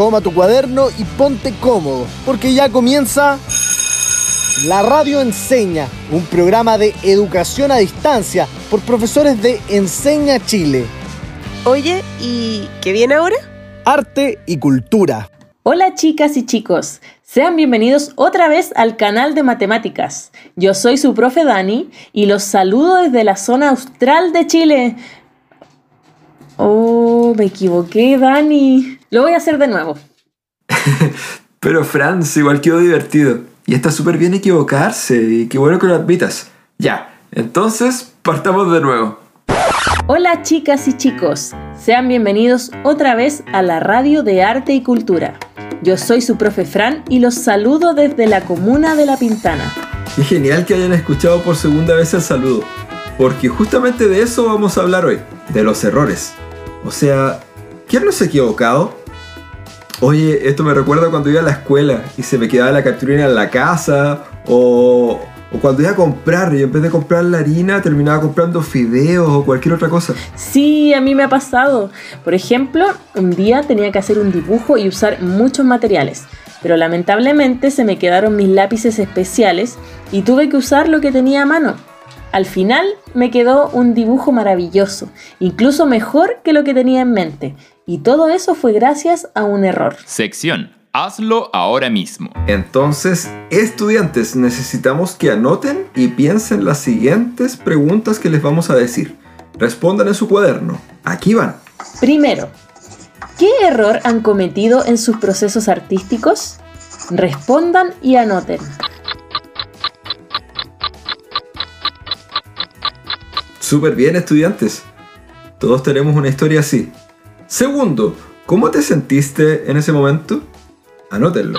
toma tu cuaderno y ponte cómodo, porque ya comienza La Radio Enseña, un programa de educación a distancia por profesores de Enseña Chile. Oye, ¿y qué viene ahora? Arte y cultura. Hola chicas y chicos, sean bienvenidos otra vez al canal de matemáticas. Yo soy su profe Dani y los saludo desde la zona austral de Chile. Oh, me equivoqué, Dani. Lo voy a hacer de nuevo. Pero Franz, igual quedó divertido. Y está súper bien equivocarse, y qué bueno que lo admitas. Ya, entonces partamos de nuevo. Hola chicas y chicos, sean bienvenidos otra vez a la radio de arte y cultura. Yo soy su profe Fran y los saludo desde la comuna de La Pintana. Qué genial que hayan escuchado por segunda vez el saludo, porque justamente de eso vamos a hablar hoy, de los errores. O sea, ¿quién no se ha equivocado? Oye, esto me recuerda cuando iba a la escuela y se me quedaba la cartulina en la casa o, o cuando iba a comprar y en vez de comprar la harina terminaba comprando fideos o cualquier otra cosa. Sí, a mí me ha pasado. Por ejemplo, un día tenía que hacer un dibujo y usar muchos materiales, pero lamentablemente se me quedaron mis lápices especiales y tuve que usar lo que tenía a mano. Al final me quedó un dibujo maravilloso, incluso mejor que lo que tenía en mente, y todo eso fue gracias a un error. Sección. Hazlo ahora mismo. Entonces, estudiantes, necesitamos que anoten y piensen las siguientes preguntas que les vamos a decir. Respondan en su cuaderno. Aquí van. Primero, ¿qué error han cometido en sus procesos artísticos? Respondan y anoten. Súper bien, estudiantes. Todos tenemos una historia así. Segundo, ¿cómo te sentiste en ese momento? Anótenlo.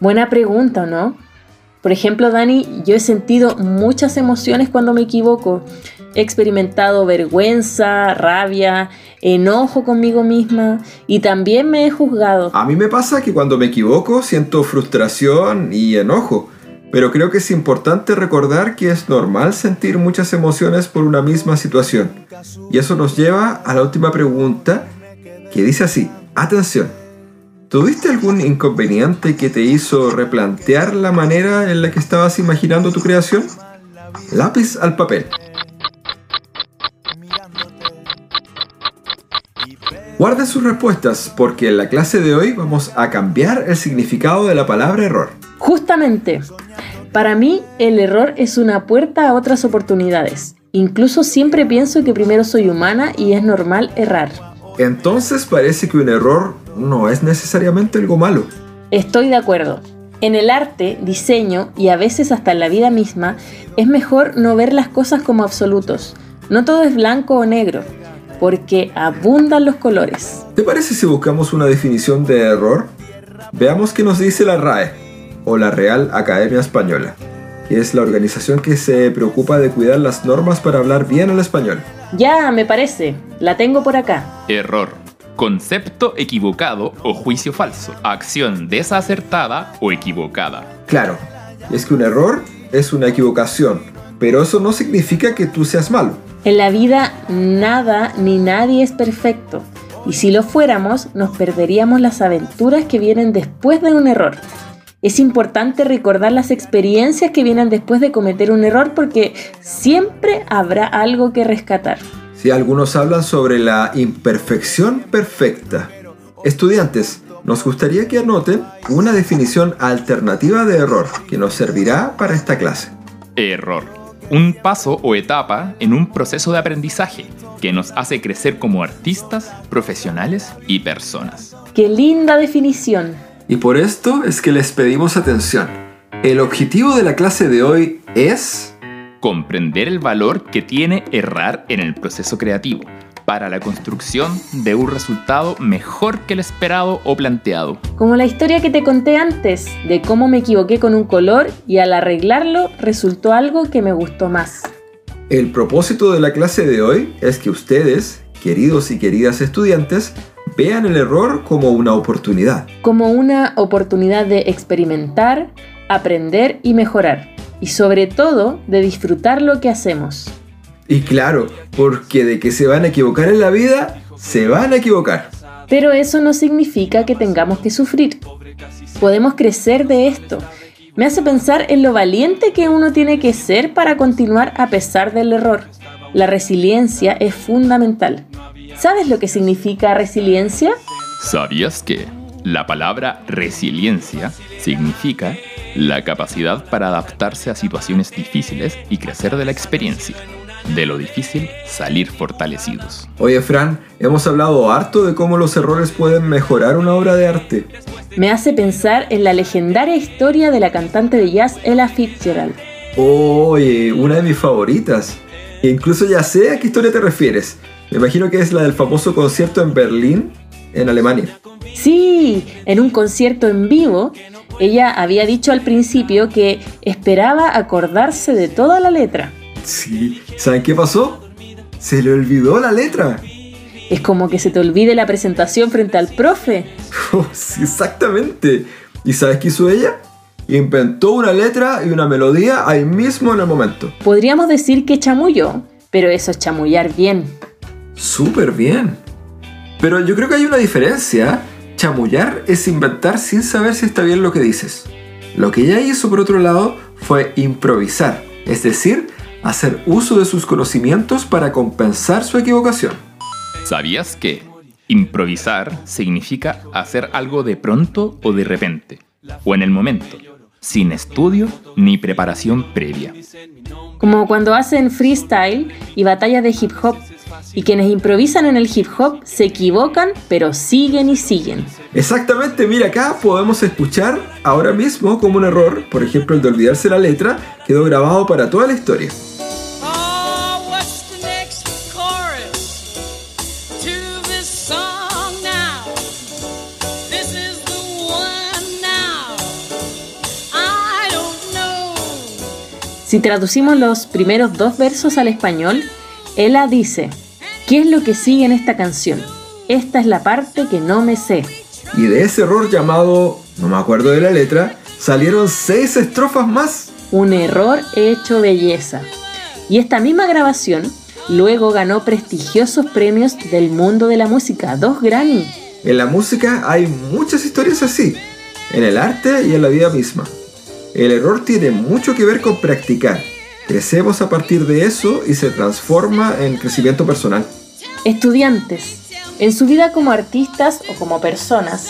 Buena pregunta, ¿no? Por ejemplo, Dani, yo he sentido muchas emociones cuando me equivoco. He experimentado vergüenza, rabia, enojo conmigo misma y también me he juzgado. A mí me pasa que cuando me equivoco siento frustración y enojo, pero creo que es importante recordar que es normal sentir muchas emociones por una misma situación. Y eso nos lleva a la última pregunta que dice así, atención, ¿tuviste algún inconveniente que te hizo replantear la manera en la que estabas imaginando tu creación? Lápiz al papel. Guarden sus respuestas porque en la clase de hoy vamos a cambiar el significado de la palabra error. Justamente, para mí el error es una puerta a otras oportunidades. Incluso siempre pienso que primero soy humana y es normal errar. Entonces parece que un error no es necesariamente algo malo. Estoy de acuerdo. En el arte, diseño y a veces hasta en la vida misma, es mejor no ver las cosas como absolutos. No todo es blanco o negro, porque abundan los colores. ¿Te parece si buscamos una definición de error? Veamos qué nos dice la RAE, o la Real Academia Española, que es la organización que se preocupa de cuidar las normas para hablar bien el español. Ya, me parece. La tengo por acá. Error. Concepto equivocado o juicio falso. Acción desacertada o equivocada. Claro, es que un error es una equivocación, pero eso no significa que tú seas malo. En la vida nada ni nadie es perfecto. Y si lo fuéramos, nos perderíamos las aventuras que vienen después de un error. Es importante recordar las experiencias que vienen después de cometer un error porque siempre habrá algo que rescatar. Si algunos hablan sobre la imperfección perfecta. Estudiantes, nos gustaría que anoten una definición alternativa de error que nos servirá para esta clase. Error. Un paso o etapa en un proceso de aprendizaje que nos hace crecer como artistas, profesionales y personas. ¡Qué linda definición! Y por esto es que les pedimos atención. El objetivo de la clase de hoy es... Comprender el valor que tiene errar en el proceso creativo para la construcción de un resultado mejor que el esperado o planteado. Como la historia que te conté antes, de cómo me equivoqué con un color y al arreglarlo resultó algo que me gustó más. El propósito de la clase de hoy es que ustedes, queridos y queridas estudiantes, vean el error como una oportunidad. Como una oportunidad de experimentar, aprender y mejorar. Y sobre todo de disfrutar lo que hacemos. Y claro, porque de que se van a equivocar en la vida, se van a equivocar. Pero eso no significa que tengamos que sufrir. Podemos crecer de esto. Me hace pensar en lo valiente que uno tiene que ser para continuar a pesar del error. La resiliencia es fundamental. ¿Sabes lo que significa resiliencia? ¿Sabías que la palabra resiliencia significa la capacidad para adaptarse a situaciones difíciles y crecer de la experiencia? De lo difícil salir fortalecidos. Oye, Fran, hemos hablado harto de cómo los errores pueden mejorar una obra de arte. Me hace pensar en la legendaria historia de la cantante de jazz Ella Fitzgerald. Oye, una de mis favoritas. E incluso ya sé a qué historia te refieres. Me imagino que es la del famoso concierto en Berlín, en Alemania. Sí, en un concierto en vivo, ella había dicho al principio que esperaba acordarse de toda la letra. Sí, ¿saben qué pasó? Se le olvidó la letra. Es como que se te olvide la presentación frente al profe. Oh, sí, exactamente. ¿Y sabes qué hizo ella? Inventó una letra y una melodía ahí mismo en el momento. Podríamos decir que chamulló, pero eso es chamullar bien. Súper bien. Pero yo creo que hay una diferencia. Chamullar es inventar sin saber si está bien lo que dices. Lo que ella hizo, por otro lado, fue improvisar, es decir, hacer uso de sus conocimientos para compensar su equivocación. ¿Sabías que improvisar significa hacer algo de pronto o de repente, o en el momento, sin estudio ni preparación previa? Como cuando hacen freestyle y batallas de hip hop, y quienes improvisan en el hip hop se equivocan, pero siguen y siguen. Exactamente, mira acá podemos escuchar ahora mismo como un error, por ejemplo el de olvidarse la letra, quedó grabado para toda la historia. Oh. Si traducimos los primeros dos versos al español, Ella dice, ¿qué es lo que sigue en esta canción? Esta es la parte que no me sé. Y de ese error llamado, no me acuerdo de la letra, salieron seis estrofas más. Un error hecho belleza. Y esta misma grabación luego ganó prestigiosos premios del mundo de la música, dos Grammy. En la música hay muchas historias así, en el arte y en la vida misma. El error tiene mucho que ver con practicar. Crecemos a partir de eso y se transforma en crecimiento personal. Estudiantes, en su vida como artistas o como personas,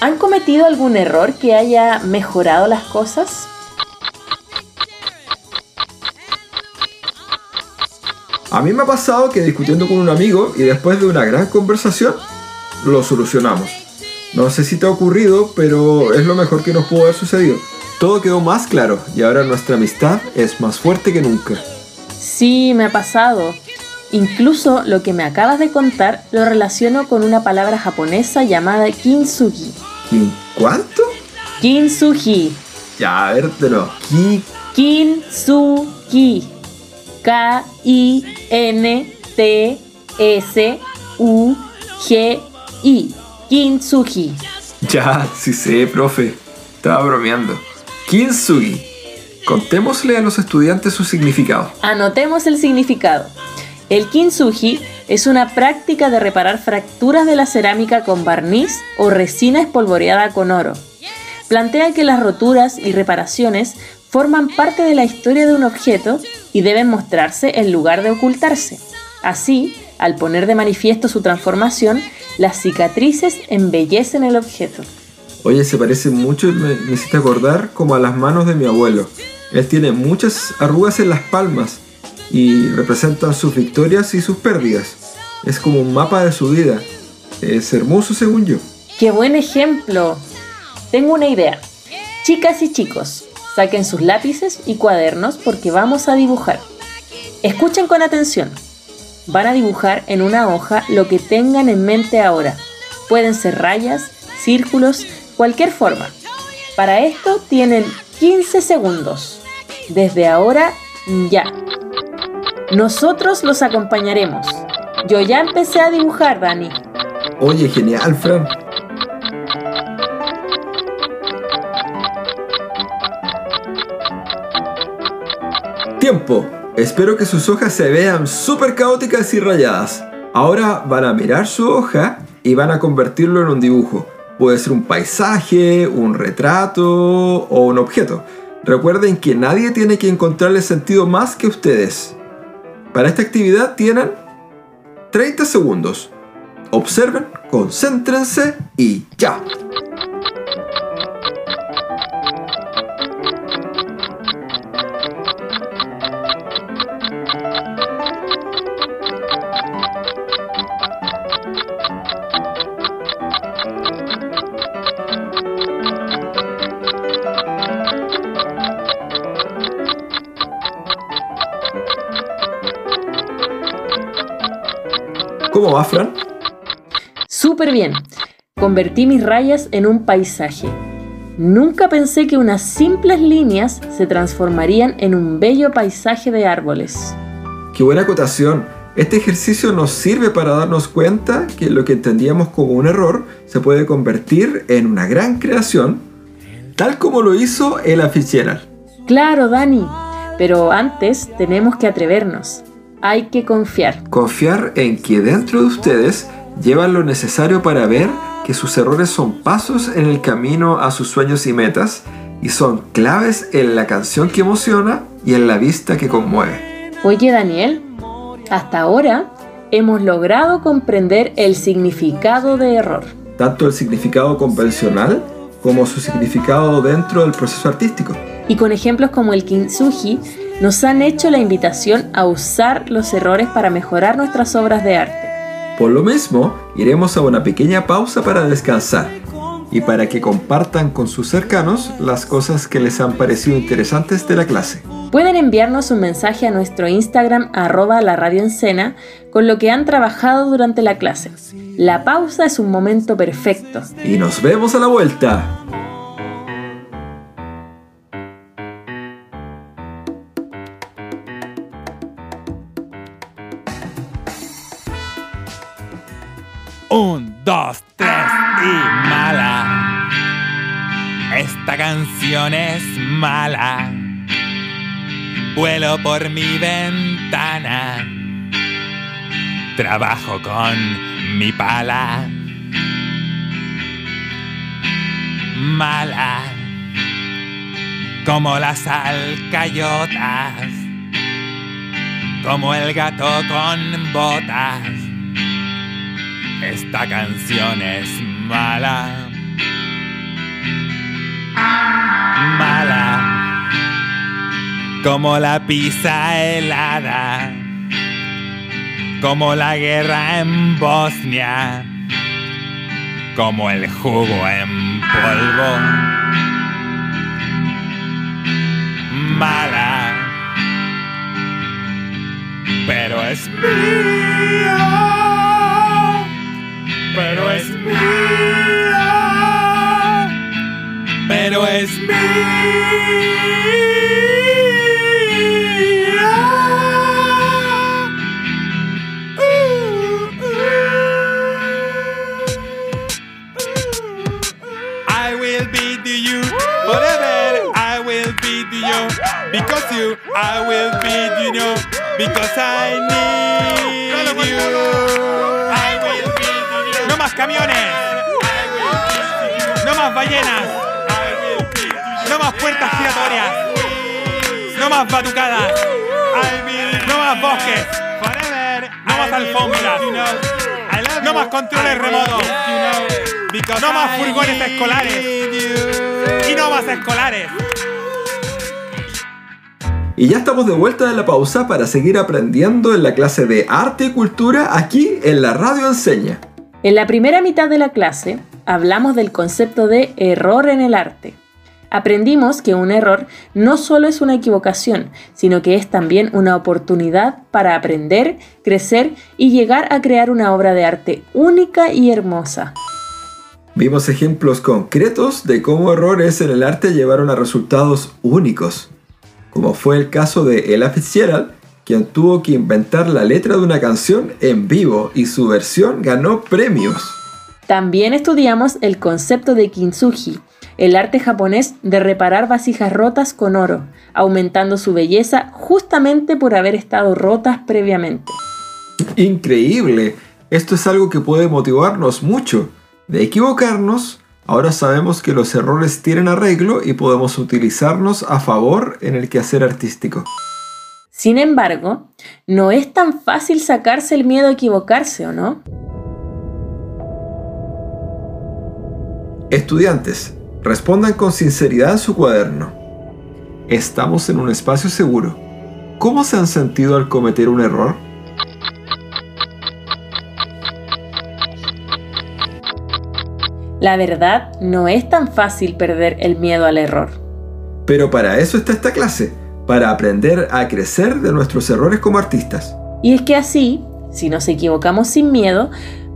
¿han cometido algún error que haya mejorado las cosas? A mí me ha pasado que discutiendo con un amigo y después de una gran conversación, lo solucionamos. No sé si te ha ocurrido, pero es lo mejor que nos pudo haber sucedido. Todo quedó más claro y ahora nuestra amistad es más fuerte que nunca. Sí, me ha pasado. Incluso lo que me acabas de contar lo relaciono con una palabra japonesa llamada kintsugi. ¿Quién? ¿Cuánto? Kintsugi. Ya, a ver, nuevo. Ki- Kintsugi. K-I-N-T-S-U-G-I. Kintsugi. Ya, sí sé, profe. Estaba bromeando. Kintsugi. Contémosle a los estudiantes su significado. Anotemos el significado. El kintsugi es una práctica de reparar fracturas de la cerámica con barniz o resina espolvoreada con oro. Plantea que las roturas y reparaciones forman parte de la historia de un objeto y deben mostrarse en lugar de ocultarse. Así, al poner de manifiesto su transformación, las cicatrices embellecen el objeto. Oye, se parece mucho, me, me hiciste acordar como a las manos de mi abuelo. Él tiene muchas arrugas en las palmas y representan sus victorias y sus pérdidas. Es como un mapa de su vida. Es hermoso según yo. ¡Qué buen ejemplo! Tengo una idea. Chicas y chicos, saquen sus lápices y cuadernos porque vamos a dibujar. Escuchen con atención. Van a dibujar en una hoja lo que tengan en mente ahora. Pueden ser rayas, círculos, cualquier forma. Para esto tienen 15 segundos. Desde ahora, ya. Nosotros los acompañaremos. Yo ya empecé a dibujar, Dani. Oye, genial, Fran. Tiempo. Espero que sus hojas se vean súper caóticas y rayadas. Ahora van a mirar su hoja y van a convertirlo en un dibujo. Puede ser un paisaje, un retrato o un objeto. Recuerden que nadie tiene que encontrarle sentido más que ustedes. Para esta actividad tienen 30 segundos. Observen, concéntrense y ya. ¿Cómo va, Fran? Súper bien. Convertí mis rayas en un paisaje. Nunca pensé que unas simples líneas se transformarían en un bello paisaje de árboles. Qué buena acotación. Este ejercicio nos sirve para darnos cuenta que lo que entendíamos como un error se puede convertir en una gran creación, tal como lo hizo Ella Fitzgerald. Claro, Dani. Pero antes tenemos que atrevernos. Hay que confiar. Confiar en que dentro de ustedes llevan lo necesario para ver que sus errores son pasos en el camino a sus sueños y metas y son claves en la canción que emociona y en la vista que conmueve. Oye, Daniel, hasta ahora hemos logrado comprender el significado de error. Tanto el significado convencional como su significado dentro del proceso artístico. Y con ejemplos como el kintsugi, nos han hecho la invitación a usar los errores para mejorar nuestras obras de arte. Por lo mismo, iremos a una pequeña pausa para descansar y para que compartan con sus cercanos las cosas que les han parecido interesantes de la clase. Pueden enviarnos un mensaje a nuestro Instagram arroba la radio encena con lo que han trabajado durante la clase. La pausa es un momento perfecto. Y nos vemos a la vuelta. Mala. Vuelo por mi ventana. Trabajo con mi pala. Mala. Como las alcayotas. Como el gato con botas. Esta canción es mala. Mala. Como la pizza helada. Como la guerra en Bosnia. Como el jugo en polvo. Mala. Pero es mía pero es mía, pero es mía. I will be to you forever. I will be to you because you. I will be to you because I need you. I will be to you. No más camiones. No más ballenas. Puertas giratorias. No más batucadas. No más bosques. No más alfombras. No más controles remotos. No más furgones escolares. Y no más escolares. Y ya estamos de vuelta de la pausa para seguir aprendiendo en la clase de arte y cultura aquí en la radio enseña. En la primera mitad de la clase hablamos del concepto de error en el arte. Aprendimos que un error no solo es una equivocación, sino que es también una oportunidad para aprender, crecer y llegar a crear una obra de arte única y hermosa. Vimos ejemplos concretos de cómo errores en el arte llevaron a resultados únicos, como fue el caso de Ella Fitzgerald, quien tuvo que inventar la letra de una canción en vivo y su versión ganó premios. También estudiamos el concepto de kintsugi, el arte japonés de reparar vasijas rotas con oro, aumentando su belleza justamente por haber estado rotas previamente. Increíble. Esto es algo que puede motivarnos mucho. De equivocarnos, ahora sabemos que los errores tienen arreglo y podemos utilizarnos a favor en el quehacer artístico. Sin embargo, no es tan fácil sacarse el miedo a equivocarse, ¿o no? Estudiantes, respondan con sinceridad en su cuaderno. Estamos en un espacio seguro. ¿Cómo se han sentido al cometer un error? La verdad, no es tan fácil perder el miedo al error. Pero para eso está esta clase, para aprender a crecer de nuestros errores como artistas. Y es que así, si nos equivocamos sin miedo,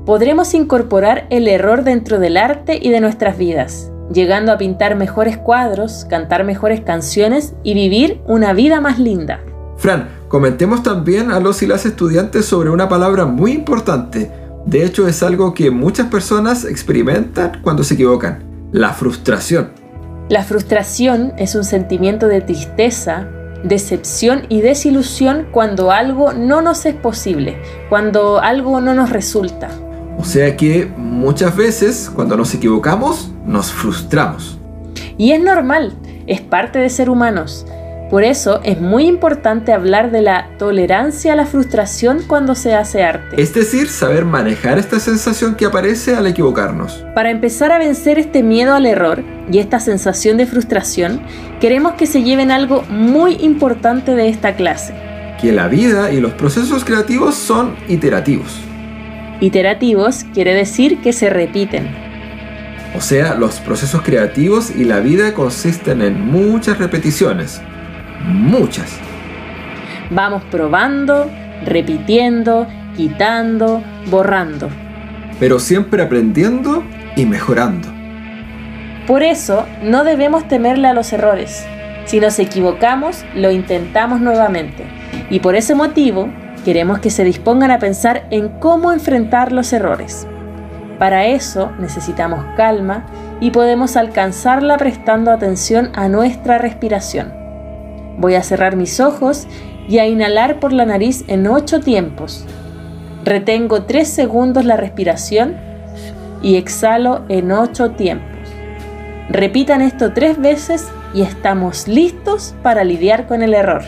podremos incorporar el error dentro del arte y de nuestras vidas, llegando a pintar mejores cuadros, cantar mejores canciones y vivir una vida más linda. Fran, comentemos también a los y las estudiantes sobre una palabra muy importante. De hecho, es algo que muchas personas experimentan cuando se equivocan. La frustración. La frustración es un sentimiento de tristeza, decepción y desilusión cuando algo no nos es posible, cuando algo no nos resulta. O sea que muchas veces cuando nos equivocamos nos frustramos. Y es normal, es parte de ser humanos. Por eso es muy importante hablar de la tolerancia a la frustración cuando se hace arte. Es decir, saber manejar esta sensación que aparece al equivocarnos. Para empezar a vencer este miedo al error y esta sensación de frustración, queremos que se lleven algo muy importante de esta clase. Que la vida y los procesos creativos son iterativos. Iterativos quiere decir que se repiten. O sea, los procesos creativos y la vida consisten en muchas repeticiones. Muchas. Vamos probando, repitiendo, quitando, borrando. Pero siempre aprendiendo y mejorando. Por eso no debemos temerle a los errores. Si nos equivocamos, lo intentamos nuevamente. Y por ese motivo, queremos que se dispongan a pensar en cómo enfrentar los errores. Para eso necesitamos calma y podemos alcanzarla prestando atención a nuestra respiración. Voy a cerrar mis ojos y a inhalar por la nariz en 8 tiempos. Retengo 3 segundos la respiración y exhalo en 8 tiempos. Repitan esto tres veces y estamos listos para lidiar con el error.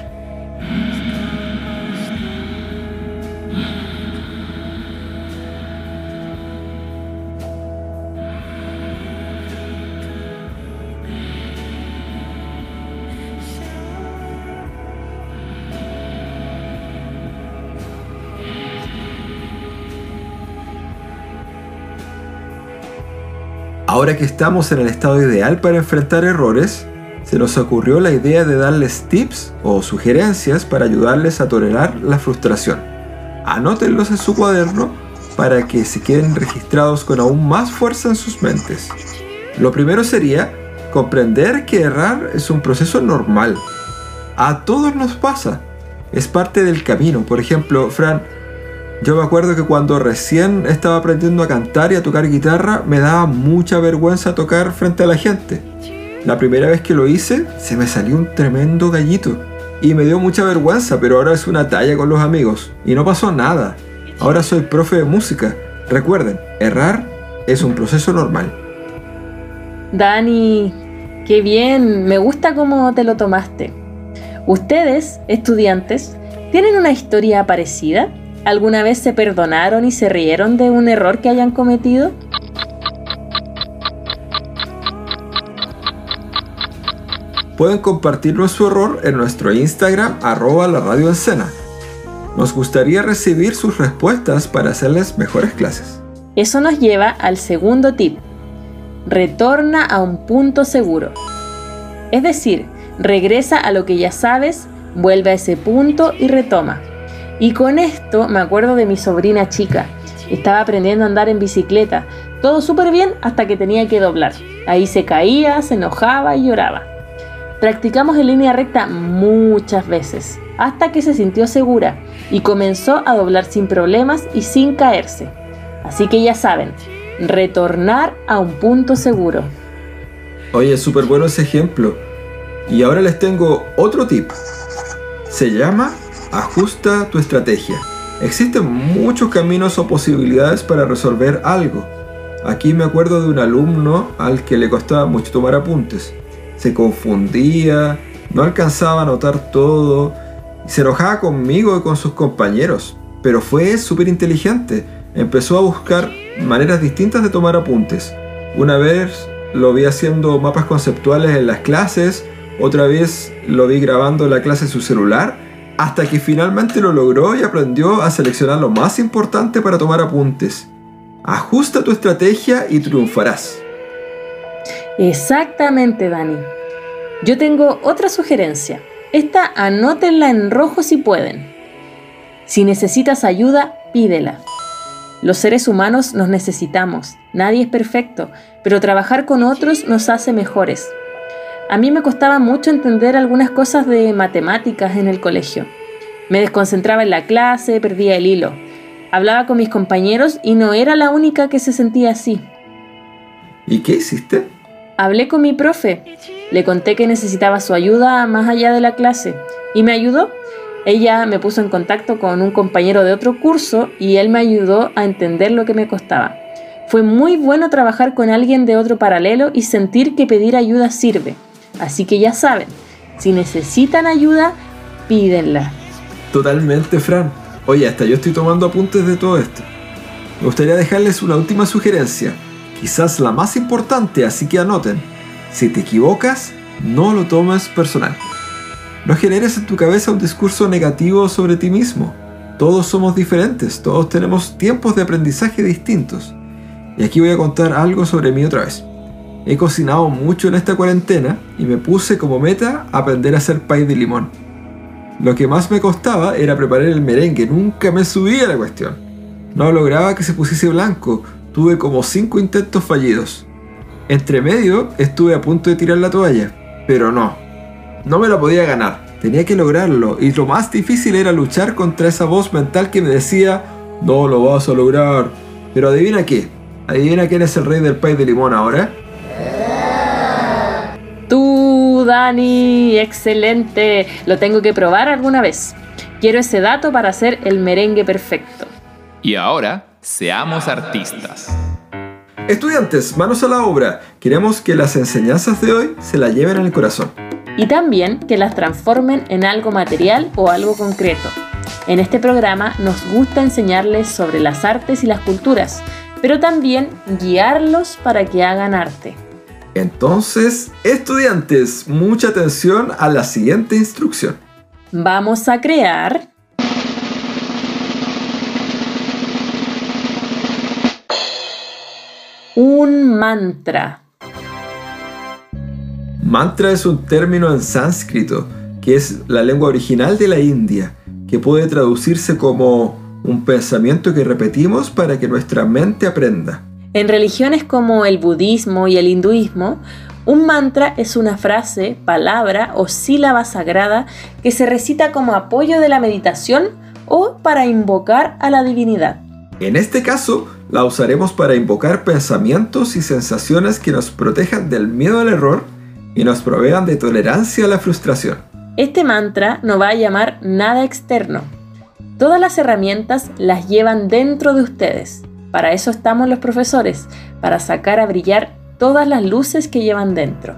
Ahora que estamos en el estado ideal para enfrentar errores, se nos ocurrió la idea de darles tips o sugerencias para ayudarles a tolerar la frustración. Anótenlos en su cuaderno para que se queden registrados con aún más fuerza en sus mentes. Lo primero sería comprender que errar es un proceso normal. A todos nos pasa. Es parte del camino. Por ejemplo, Fran, yo me acuerdo que cuando recién estaba aprendiendo a cantar y a tocar guitarra, me daba mucha vergüenza tocar frente a la gente. La primera vez que lo hice, se me salió un tremendo gallito. Y me dio mucha vergüenza, pero ahora es una talla con los amigos. Y no pasó nada. Ahora soy profe de música. Recuerden, errar es un proceso normal. Dani, qué bien, me gusta cómo te lo tomaste. ¿Ustedes, estudiantes, tienen una historia parecida? ¿Alguna vez se perdonaron y se rieron de un error que hayan cometido? Pueden compartirnos su error en nuestro Instagram arroba la radio escena. Nos gustaría recibir sus respuestas para hacerles mejores clases. Eso nos lleva al segundo tip. Retorna a un punto seguro. Es decir, regresa a lo que ya sabes, vuelve a ese punto y retoma. Y con esto me acuerdo de mi sobrina chica. Estaba aprendiendo a andar en bicicleta. Todo súper bien hasta que tenía que doblar. Ahí se caía, se enojaba y lloraba. Practicamos en línea recta muchas veces, hasta que se sintió segura y comenzó a doblar sin problemas y sin caerse. Así que ya saben, retornar a un punto seguro. Oye, súper bueno ese ejemplo. Y ahora les tengo otro tip. Se llama ajusta tu estrategia. Existen muchos caminos o posibilidades para resolver algo. Aquí me acuerdo de un alumno al que le costaba mucho tomar apuntes. Se confundía, no alcanzaba a anotar todo, se enojaba conmigo y con sus compañeros. Pero fue súper inteligente. Empezó a buscar maneras distintas de tomar apuntes. Una vez lo vi haciendo mapas conceptuales en las clases, otra vez lo vi grabando la clase en su celular, hasta que finalmente lo logró y aprendió a seleccionar lo más importante para tomar apuntes. Ajusta tu estrategia y triunfarás. Exactamente, Dani. Yo tengo otra sugerencia. Esta anótenla en rojo si pueden. Si necesitas ayuda, pídela. Los seres humanos nos necesitamos. Nadie es perfecto, pero trabajar con otros nos hace mejores. A mí me costaba mucho entender algunas cosas de matemáticas en el colegio. Me desconcentraba en la clase, perdía el hilo. Hablaba con mis compañeros y no era la única que se sentía así. ¿Y qué hiciste? Hablé con mi profe. Le conté que necesitaba su ayuda más allá de la clase. ¿Y me ayudó? Ella me puso en contacto con un compañero de otro curso y él me ayudó a entender lo que me costaba. Fue muy bueno trabajar con alguien de otro paralelo y sentir que pedir ayuda sirve. Así que ya saben, si necesitan ayuda, pídenla. Totalmente, Fran. Oye, hasta yo estoy tomando apuntes de todo esto. Me gustaría dejarles una última sugerencia, quizás la más importante, así que anoten. Si te equivocas, no lo tomes personal. No generes en tu cabeza un discurso negativo sobre ti mismo. Todos somos diferentes, todos tenemos tiempos de aprendizaje distintos. Y aquí voy a contar algo sobre mí otra vez. He cocinado mucho en esta cuarentena y me puse como meta aprender a hacer pay de limón. Lo que más me costaba era preparar el merengue, nunca me subía la cuestión. No lograba que se pusiese blanco, tuve como 5 intentos fallidos. Entre medio estuve a punto de tirar la toalla, pero no, no me la podía ganar, tenía que lograrlo y lo más difícil era luchar contra esa voz mental que me decía, no lo vas a lograr. Pero adivina qué, adivina quién es el rey del pay de limón ahora. Tú, Dani, excelente. Lo tengo que probar alguna vez. Quiero ese dato para hacer el merengue perfecto. Y ahora, seamos artistas. Estudiantes, manos a la obra. Queremos que las enseñanzas de hoy se las lleven al corazón. Y también que las transformen en algo material o algo concreto. En este programa nos gusta enseñarles sobre las artes y las culturas, pero también guiarlos para que hagan arte. Entonces, estudiantes, mucha atención a la siguiente instrucción. Vamos a crear un mantra. Mantra es un término en sánscrito, que es la lengua original de la India, que puede traducirse como un pensamiento que repetimos para que nuestra mente aprenda. En religiones como el budismo y el hinduismo, un mantra es una frase, palabra o sílaba sagrada que se recita como apoyo de la meditación o para invocar a la divinidad. En este caso, la usaremos para invocar pensamientos y sensaciones que nos protejan del miedo al error y nos provean de tolerancia a la frustración. Este mantra no va a llamar nada externo. Todas las herramientas las llevan dentro de ustedes. Para eso estamos los profesores, para sacar a brillar todas las luces que llevan dentro.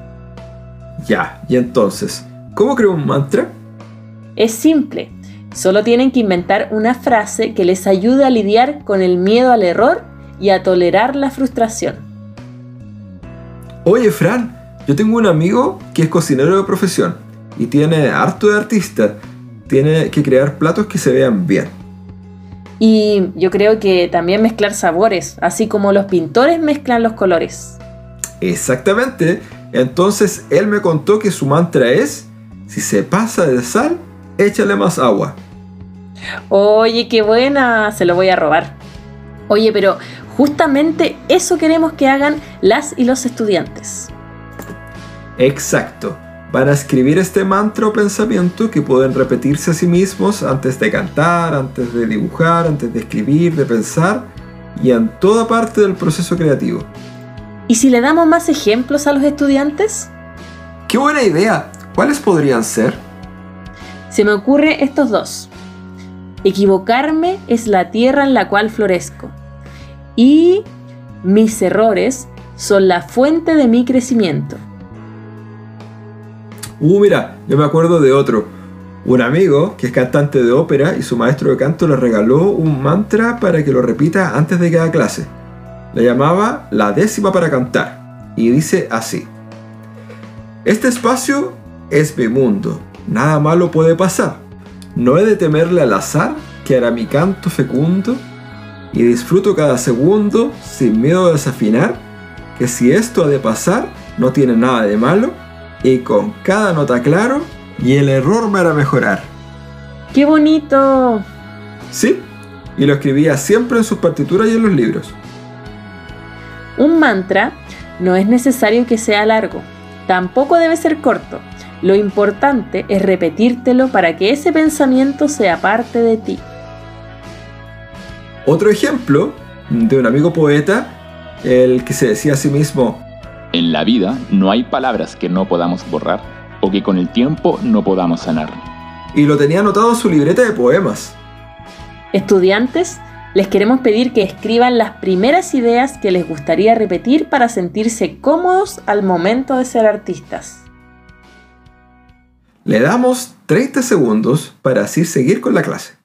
Ya, y entonces, ¿cómo creo un mantra? Es simple, solo tienen que inventar una frase que les ayude a lidiar con el miedo al error y a tolerar la frustración. Oye, Fran, yo tengo un amigo que es cocinero de profesión y tiene harto de artista. Tiene que crear platos que se vean bien. Y yo creo que también mezclar sabores, así como los pintores mezclan los colores. Exactamente. Entonces él me contó que su mantra es, si se pasa de sal, échale más agua. Oye, qué buena, se lo voy a robar. Oye, pero justamente eso queremos que hagan las y los estudiantes. Exacto. Van a escribir este mantra o pensamiento que pueden repetirse a sí mismos antes de cantar, antes de dibujar, antes de escribir, de pensar y en toda parte del proceso creativo. ¿Y si le damos más ejemplos a los estudiantes? ¡Qué buena idea! ¿Cuáles podrían ser? Se me ocurre estos dos. Equivocarme es la tierra en la cual florezco. Y mis errores son la fuente de mi crecimiento. Uh, mira, yo me acuerdo de otro. Un amigo que es cantante de ópera y su maestro de canto le regaló un mantra para que lo repita antes de cada clase. Le llamaba la décima para cantar y dice así. Este espacio es mi mundo, nada malo puede pasar. No he de temerle al azar que hará mi canto fecundo y disfruto cada segundo sin miedo a desafinar, que si esto ha de pasar no tiene nada de malo y con cada nota claro y el error me hará mejorar. ¡Qué bonito! Sí, y lo escribía siempre en sus partituras y en los libros. Un mantra no es necesario que sea largo, tampoco debe ser corto. Lo importante es repetírtelo para que ese pensamiento sea parte de ti. Otro ejemplo de un amigo poeta, el que se decía a sí mismo, En la vida no hay palabras que no podamos borrar o que con el tiempo no podamos sanar. y lo tenía anotado en su libreta de poemas. Estudiantes, les queremos pedir que escriban las primeras ideas que les gustaría repetir para sentirse cómodos al momento de ser artistas. Le damos 30 segundos para así seguir con la clase.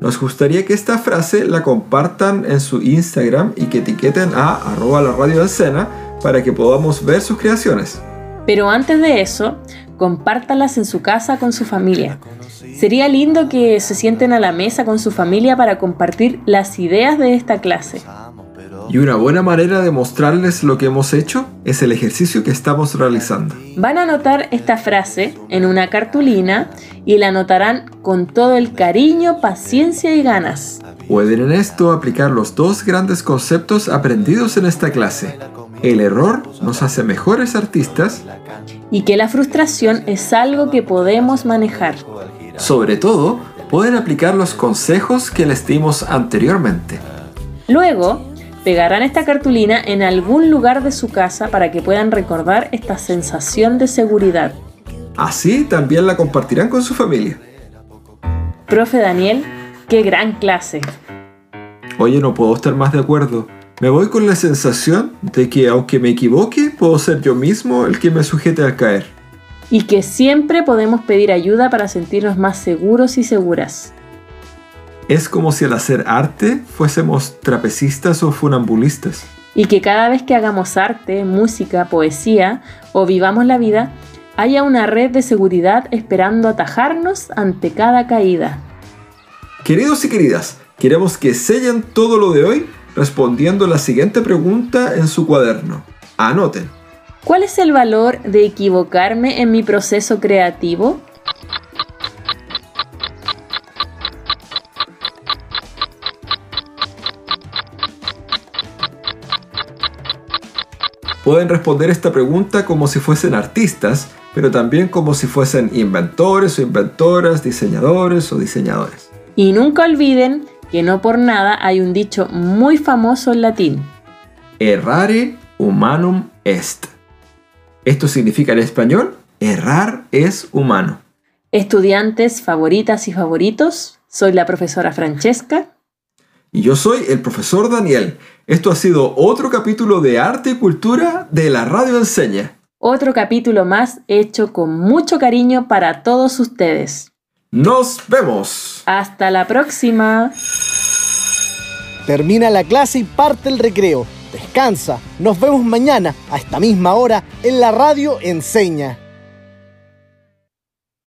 Nos gustaría que esta frase la compartan en su Instagram y que etiqueten a arroba la radio escena para que podamos ver sus creaciones. Pero antes de eso, compártalas en su casa con su familia. Sería lindo que se sienten a la mesa con su familia para compartir las ideas de esta clase. Y una buena manera de mostrarles lo que hemos hecho es el ejercicio que estamos realizando. Van a anotar esta frase en una cartulina y la anotarán con todo el cariño, paciencia y ganas. Pueden en esto aplicar los dos grandes conceptos aprendidos en esta clase. El error nos hace mejores artistas, Y que la frustración es algo que podemos manejar. sobre todo, pueden aplicar los consejos que les dimos anteriormente. Luego, pegarán esta cartulina en algún lugar de su casa para que puedan recordar esta sensación de seguridad. Así también la compartirán con su familia. Profe Daniel, qué gran clase. Oye, no puedo estar más de acuerdo. Me voy con la sensación de que aunque me equivoque, puedo ser yo mismo el que me sujete al caer. Y que siempre podemos pedir ayuda para sentirnos más seguros y seguras. Es como si al hacer arte fuésemos trapecistas o funambulistas. Y que cada vez que hagamos arte, música, poesía o vivamos la vida, haya una red de seguridad esperando atajarnos ante cada caída. Queridos y queridas, queremos que sellen todo lo de hoy respondiendo la siguiente pregunta en su cuaderno. Anoten. ¿Cuál es el valor de equivocarme en mi proceso creativo? Pueden responder esta pregunta como si fuesen artistas, pero también como si fuesen inventores o inventoras, diseñadores o diseñadores. Y nunca olviden que no por nada hay un dicho muy famoso en latín. Errare humanum est. Esto significa en español, errar es humano. Estudiantes favoritas y favoritos, soy la profesora Francesca. Y yo soy el profesor Daniel. Esto ha sido otro capítulo de arte y cultura de la radio enseña. Otro capítulo más hecho con mucho cariño para todos ustedes. Nos vemos. Hasta la próxima. Termina la clase y parte el recreo. Descansa. Nos vemos mañana a esta misma hora en la radio Enseña.